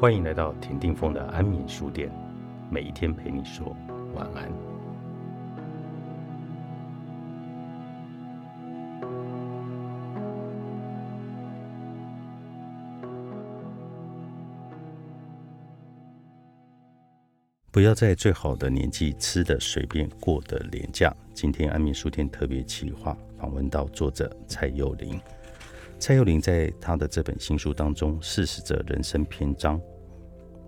欢迎来到田定峰的安眠书店，每一天陪你说晚安。不要在最好的年纪吃的随便过的廉价。今天安眠书店特别企划访问到作者蔡佑玲。蔡佑玲在她的这本新书当中，《四十则人生篇章》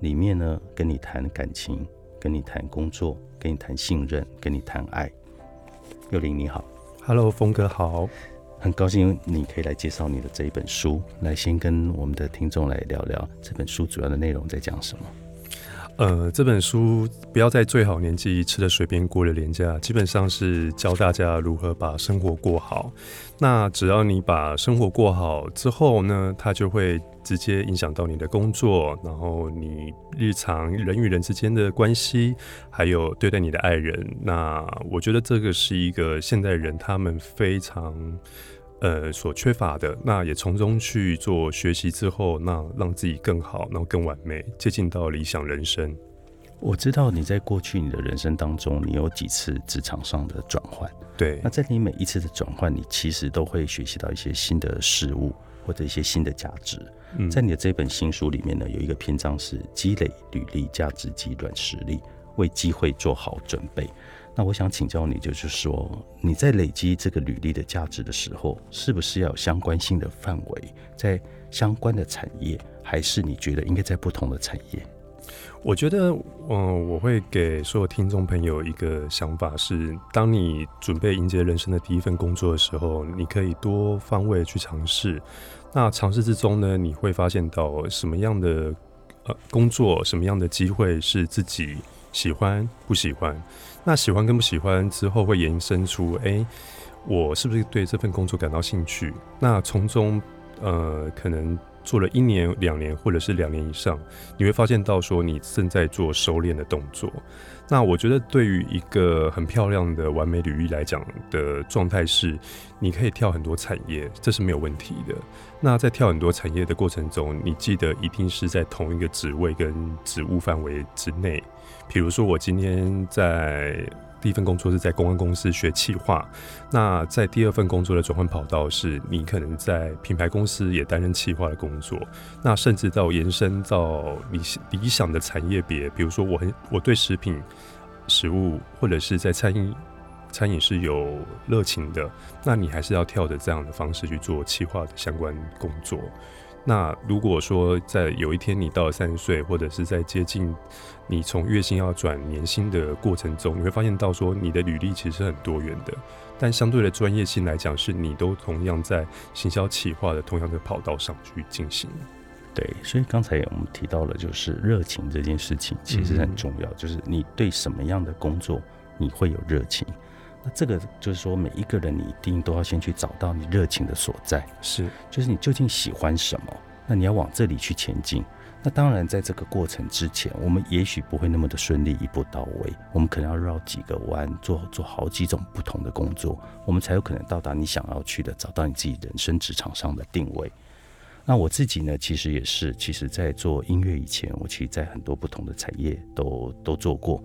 里面呢，跟你谈感情，跟你谈工作，跟你谈信任，跟你谈爱。幼林你好，Hello，峰哥好，很高兴你可以来介绍你的这一本书，来先跟我们的听众来聊聊这本书主要的内容在讲什么。呃，这本书不要在最好年纪吃的随便过的廉价，基本上是教大家如何把生活过好。那只要你把生活过好之后呢，它就会直接影响到你的工作，然后你日常人与人之间的关系，还有对待你的爱人。那我觉得这个是一个现代人他们非常。呃，所缺乏的，那也从中去做学习之后，那让自己更好，然后更完美，接近到理想人生。我知道你在过去你的人生当中，你有几次职场上的转换。对，那在你每一次的转换，你其实都会学习到一些新的事物或者一些新的价值。在你的这本新书里面呢，有一个篇章是积累履历价值及软实力，为机会做好准备。那我想请教你，就是说你在累积这个履历的价值的时候，是不是要有相关性的范围，在相关的产业，还是你觉得应该在不同的产业？我觉得，嗯，我会给所有听众朋友一个想法是：当你准备迎接人生的第一份工作的时候，你可以多方位去尝试。那尝试之中呢，你会发现到什么样的呃工作，什么样的机会是自己喜欢不喜欢。那喜欢跟不喜欢之后，会延伸出，哎，我是不是对这份工作感到兴趣？那从中，呃，可能做了一年、两年，或者是两年以上，你会发现到说，你正在做收敛的动作。那我觉得，对于一个很漂亮的完美履历来讲的状态是，你可以跳很多产业，这是没有问题的。那在跳很多产业的过程中，你记得一定是在同一个职位跟职务范围之内。比如说，我今天在第一份工作是在公关公司学企划，那在第二份工作的转换跑道是，你可能在品牌公司也担任企划的工作，那甚至到延伸到你理想的产业别，比如说我很我对食品、食物或者是在餐饮餐饮是有热情的，那你还是要跳着这样的方式去做企划的相关工作。那如果说在有一天你到了三十岁，或者是在接近你从月薪要转年薪的过程中，你会发现到说你的履历其实是很多元的，但相对的专业性来讲，是你都同样在行销企划的同样的跑道上去进行。对，所以刚才我们提到了，就是热情这件事情其实很重要，就是你对什么样的工作你会有热情。那这个就是说，每一个人你一定都要先去找到你热情的所在，是，就是你究竟喜欢什么，那你要往这里去前进。那当然，在这个过程之前，我们也许不会那么的顺利，一步到位，我们可能要绕几个弯，做做好几种不同的工作，我们才有可能到达你想要去的，找到你自己人生职场上的定位。那我自己呢，其实也是，其实在做音乐以前，我其实在很多不同的产业都都做过。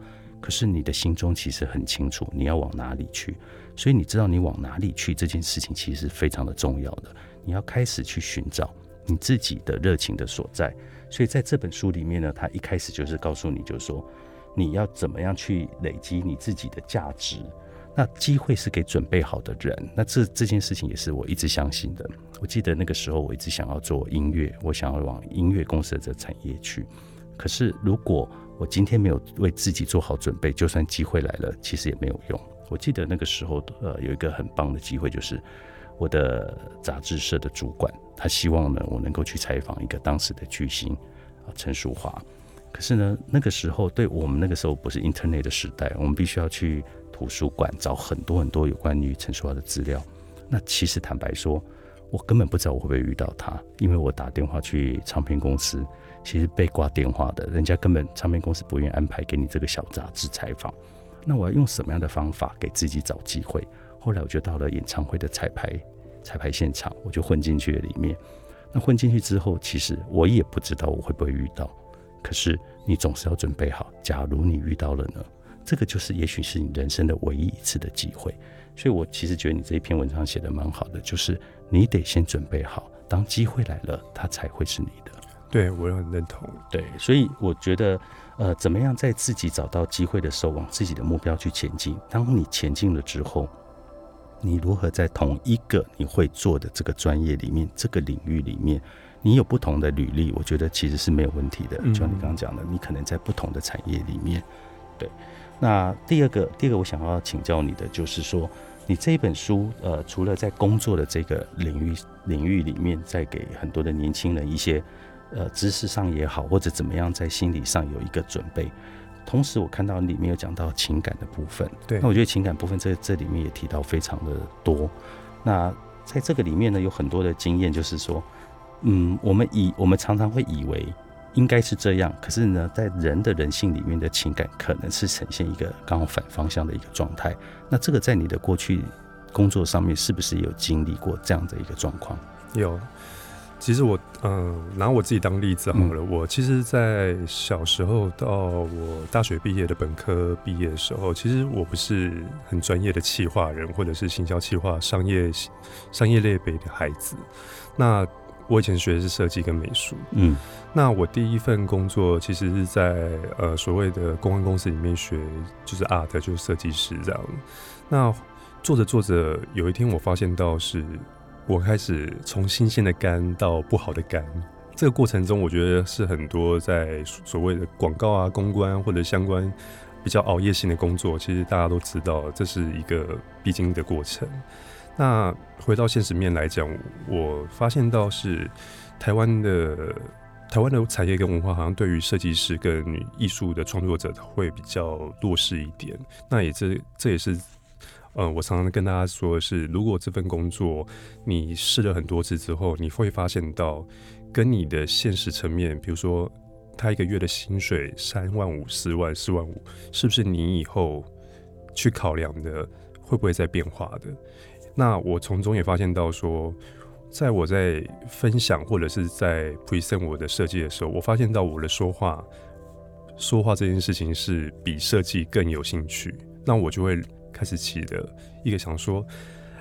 可是你的心中其实很清楚你要往哪里去，所以你知道你往哪里去这件事情其实是非常的重要的。你要开始去寻找你自己的热情的所在。所以在这本书里面呢，他一开始就是告诉你，就是说你要怎么样去累积你自己的价值。那机会是给准备好的人。那这这件事情也是我一直相信的。我记得那个时候我一直想要做音乐，我想要往音乐公司的这产业去。可是如果我今天没有为自己做好准备，就算机会来了，其实也没有用。我记得那个时候，呃，有一个很棒的机会，就是我的杂志社的主管，他希望呢，我能够去采访一个当时的巨星啊，陈淑华。可是呢，那个时候对我们那个时候不是 Internet 的时代，我们必须要去图书馆找很多很多有关于陈淑华的资料。那其实坦白说，我根本不知道我会不会遇到他，因为我打电话去唱片公司。其实被挂电话的，人家根本唱片公司不愿意安排给你这个小杂志采访。那我要用什么样的方法给自己找机会？后来我就到了演唱会的彩排彩排现场，我就混进去了里面。那混进去之后，其实我也不知道我会不会遇到。可是你总是要准备好，假如你遇到了呢？这个就是也许是你人生的唯一一次的机会。所以我其实觉得你这一篇文章写的蛮好的，就是你得先准备好，当机会来了，它才会是你的。对我很认同。对，所以我觉得，呃，怎么样在自己找到机会的时候，往自己的目标去前进？当你前进了之后，你如何在同一个你会做的这个专业里面、这个领域里面，你有不同的履历？我觉得其实是没有问题的。就像你刚刚讲的，你可能在不同的产业里面。对，那第二个，第二个我想要请教你的就是说，你这一本书，呃，除了在工作的这个领域领域里面，在给很多的年轻人一些，呃，知识上也好，或者怎么样，在心理上有一个准备。同时，我看到里面有讲到情感的部分，对，那我觉得情感部分这这里面也提到非常的多。那在这个里面呢，有很多的经验，就是说，嗯，我们以我们常常会以为应该是这样，可是呢，在人的人性里面的情感，可能是呈现一个刚好反方向的一个状态。那这个在你的过去工作上面，是不是有经历过这样的一个状况？有。其实我嗯，拿我自己当例子好了。我其实，在小时候到我大学毕业的本科毕业的时候，其实我不是很专业的企划人，或者是行销企划、商业商业类别的孩子。那我以前学的是设计跟美术。嗯，那我第一份工作其实是在呃所谓的公关公司里面学，就是 art，就是设计师这样。那做着做着，有一天我发现到是。我开始从新鲜的肝到不好的肝，这个过程中，我觉得是很多在所谓的广告啊、公关或者相关比较熬夜性的工作，其实大家都知道，这是一个必经的过程。那回到现实面来讲，我发现到是台湾的台湾的产业跟文化，好像对于设计师跟艺术的创作者会比较弱势一点。那也这这也是。嗯，我常常跟大家说的是，如果这份工作你试了很多次之后，你会发现到跟你的现实层面，比如说他一个月的薪水三万五、四万、四万五，是不是你以后去考量的会不会在变化的？那我从中也发现到说，在我在分享或者是在 present 我的设计的时候，我发现到我的说话说话这件事情是比设计更有兴趣，那我就会。开始起的一个想说，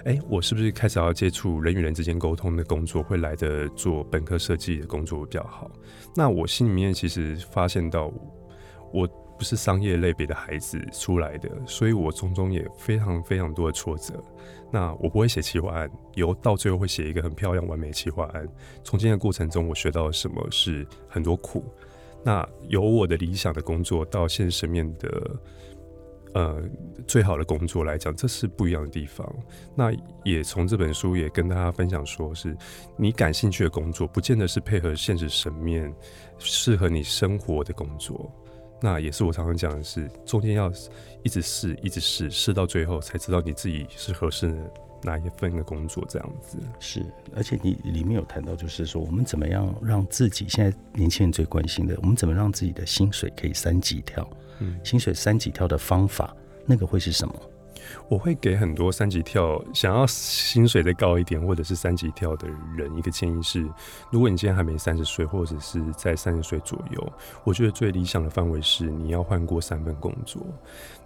哎，我是不是开始要接触人与人之间沟通的工作，会来的做本科设计的工作比较好？那我心里面其实发现到，我不是商业类别的孩子出来的，所以我从中也非常非常多的挫折。那我不会写企划案，由到最后会写一个很漂亮完美企划案。从今的过程中，我学到了什么是很多苦。那由我的理想的工作到现实面的。呃，最好的工作来讲，这是不一样的地方。那也从这本书也跟大家分享，说是你感兴趣的工作，不见得是配合现实层面适合你生活的工作。那也是我常常讲的是，中间要一直试，一直试，试到最后才知道你自己是合适的哪一份的工作。这样子是，而且你里面有谈到，就是说我们怎么样让自己现在年轻人最关心的，我们怎么让自己的薪水可以三级跳。嗯薪水三级跳的方法，那个会是什么？我会给很多三级跳想要薪水再高一点，或者是三级跳的人一个建议是：如果你今天还没三十岁，或者是在三十岁左右，我觉得最理想的范围是你要换过三份工作。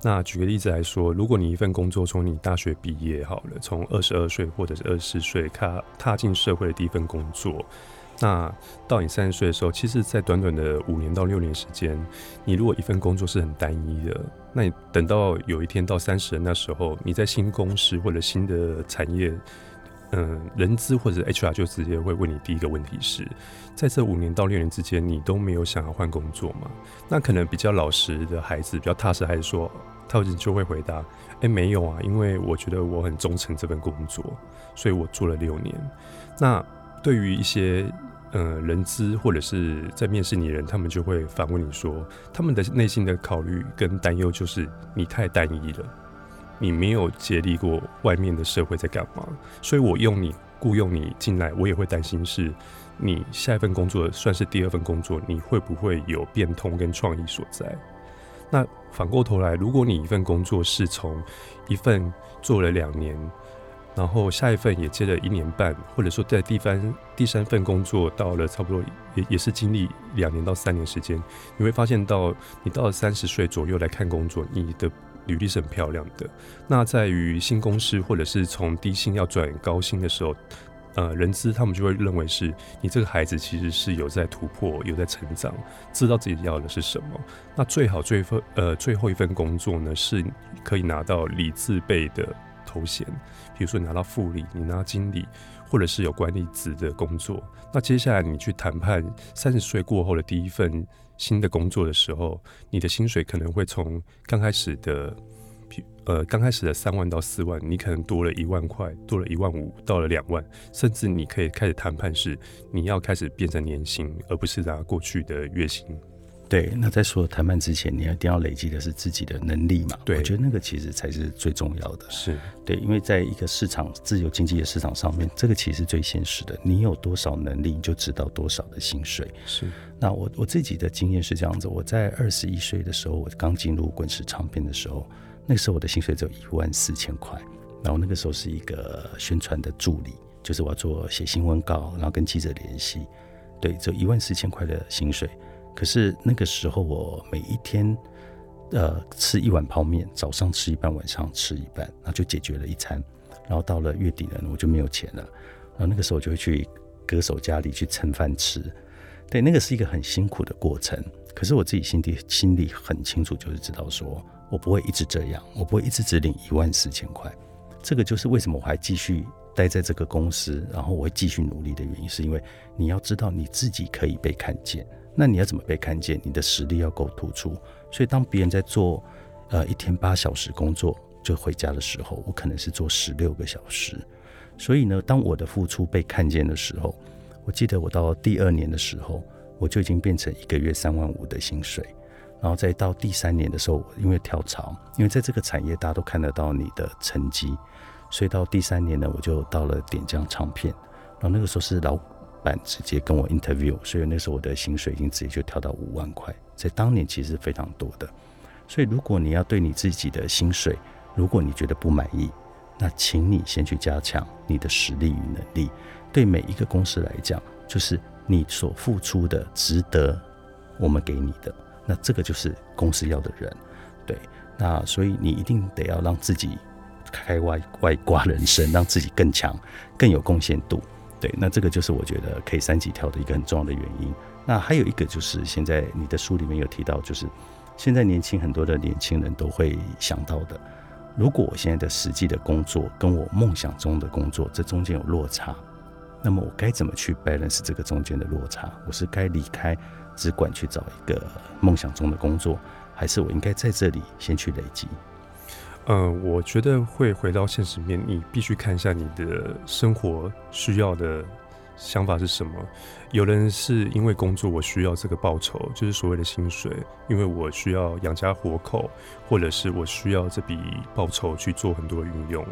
那举个例子来说，如果你一份工作从你大学毕业好了，从二十二岁或者是二十岁踏踏进社会的第一份工作。那到你三十岁的时候，其实，在短短的五年到六年时间，你如果一份工作是很单一的，那你等到有一天到三十那时候，你在新公司或者新的产业，嗯，人资或者 HR 就直接会问你第一个问题是，在这五年到六年之间，你都没有想要换工作吗？那可能比较老实的孩子，比较踏实孩子说，他就会回答，哎，没有啊，因为我觉得我很忠诚这份工作，所以我做了六年。那对于一些呃，人资或者是在面试你的人，他们就会反问你说，他们的内心的考虑跟担忧就是你太单一了，你没有接历过外面的社会在干嘛，所以我用你雇佣你进来，我也会担心是你下一份工作算是第二份工作，你会不会有变通跟创意所在？那反过头来，如果你一份工作是从一份做了两年。然后下一份也接了一年半，或者说在第三第三份工作到了差不多也也是经历两年到三年时间，你会发现到你到了三十岁左右来看工作，你的履历是很漂亮的。那在于新公司或者是从低薪要转高薪的时候。呃，人资他们就会认为是你这个孩子其实是有在突破，有在成长，知道自己要的是什么。那最好最份呃最后一份工作呢，是可以拿到理自备的头衔，比如说你拿到副理，你拿到经理，或者是有管理职的工作。那接下来你去谈判三十岁过后的第一份新的工作的时候，你的薪水可能会从刚开始的。呃，刚开始的三万到四万，你可能多了一万块，多了一万五，到了两万，甚至你可以开始谈判，是你要开始变成年薪，而不是拿过去的月薪。对，那在所有谈判之前，你一定要累积的是自己的能力嘛？对，我觉得那个其实才是最重要的。是对，因为在一个市场自由经济的市场上面，这个其实最现实的。你有多少能力，你就知道多少的薪水。是。那我我自己的经验是这样子，我在二十一岁的时候，我刚进入滚石唱片的时候。那时候我的薪水只有一万四千块，然后那个时候是一个宣传的助理，就是我要做写新闻稿，然后跟记者联系，对，只有一万四千块的薪水。可是那个时候我每一天，呃，吃一碗泡面，早上吃一半，晚上吃一半，然后就解决了一餐。然后到了月底了，我就没有钱了，然后那个时候我就会去歌手家里去蹭饭吃，对，那个是一个很辛苦的过程。可是我自己心底心里很清楚，就是知道说。我不会一直这样，我不会一直只领一万四千块。这个就是为什么我还继续待在这个公司，然后我会继续努力的原因，是因为你要知道你自己可以被看见。那你要怎么被看见？你的实力要够突出。所以当别人在做呃一天八小时工作就回家的时候，我可能是做十六个小时。所以呢，当我的付出被看见的时候，我记得我到第二年的时候，我就已经变成一个月三万五的薪水。然后再到第三年的时候，因为跳槽，因为在这个产业大家都看得到你的成绩，所以到第三年呢，我就到了点将唱片。然后那个时候是老板直接跟我 interview，所以那时候我的薪水已经直接就跳到五万块，在当年其实非常多的。所以如果你要对你自己的薪水，如果你觉得不满意，那请你先去加强你的实力与能力。对每一个公司来讲，就是你所付出的值得我们给你的。那这个就是公司要的人，对，那所以你一定得要让自己开外外挂人生，让自己更强，更有贡献度，对，那这个就是我觉得可以三级跳的一个很重要的原因。那还有一个就是现在你的书里面有提到，就是现在年轻很多的年轻人都会想到的，如果我现在的实际的工作跟我梦想中的工作这中间有落差，那么我该怎么去 balance 这个中间的落差？我是该离开？只管去找一个梦想中的工作，还是我应该在这里先去累积？嗯，我觉得会回到现实面，你必须看一下你的生活需要的想法是什么。有人是因为工作我需要这个报酬，就是所谓的薪水，因为我需要养家活口，或者是我需要这笔报酬去做很多运用。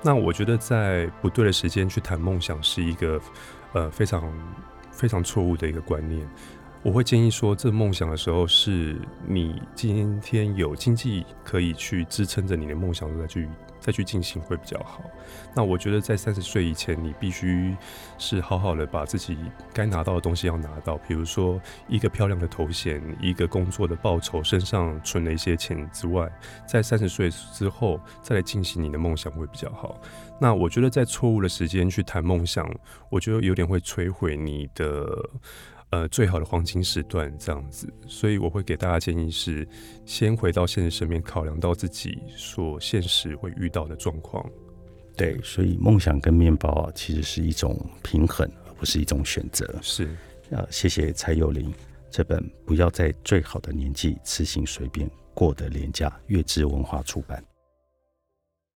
那我觉得在不对的时间去谈梦想是一个呃非常非常错误的一个观念。我会建议说，这梦想的时候，是你今天有经济可以去支撑着你的梦想，再去再去进行会比较好。那我觉得在三十岁以前，你必须是好好的把自己该拿到的东西要拿到，比如说一个漂亮的头衔，一个工作的报酬，身上存了一些钱之外，在三十岁之后再来进行你的梦想会比较好。那我觉得在错误的时间去谈梦想，我觉得有点会摧毁你的。呃，最好的黄金时段这样子，所以我会给大家建议是，先回到现实身边，考量到自己所现实会遇到的状况。对，所以梦想跟面包啊，其实是一种平衡，而不是一种选择。是，呃，谢谢蔡佑林这本《不要在最好的年纪痴心随便过得廉价》，月之文化出版。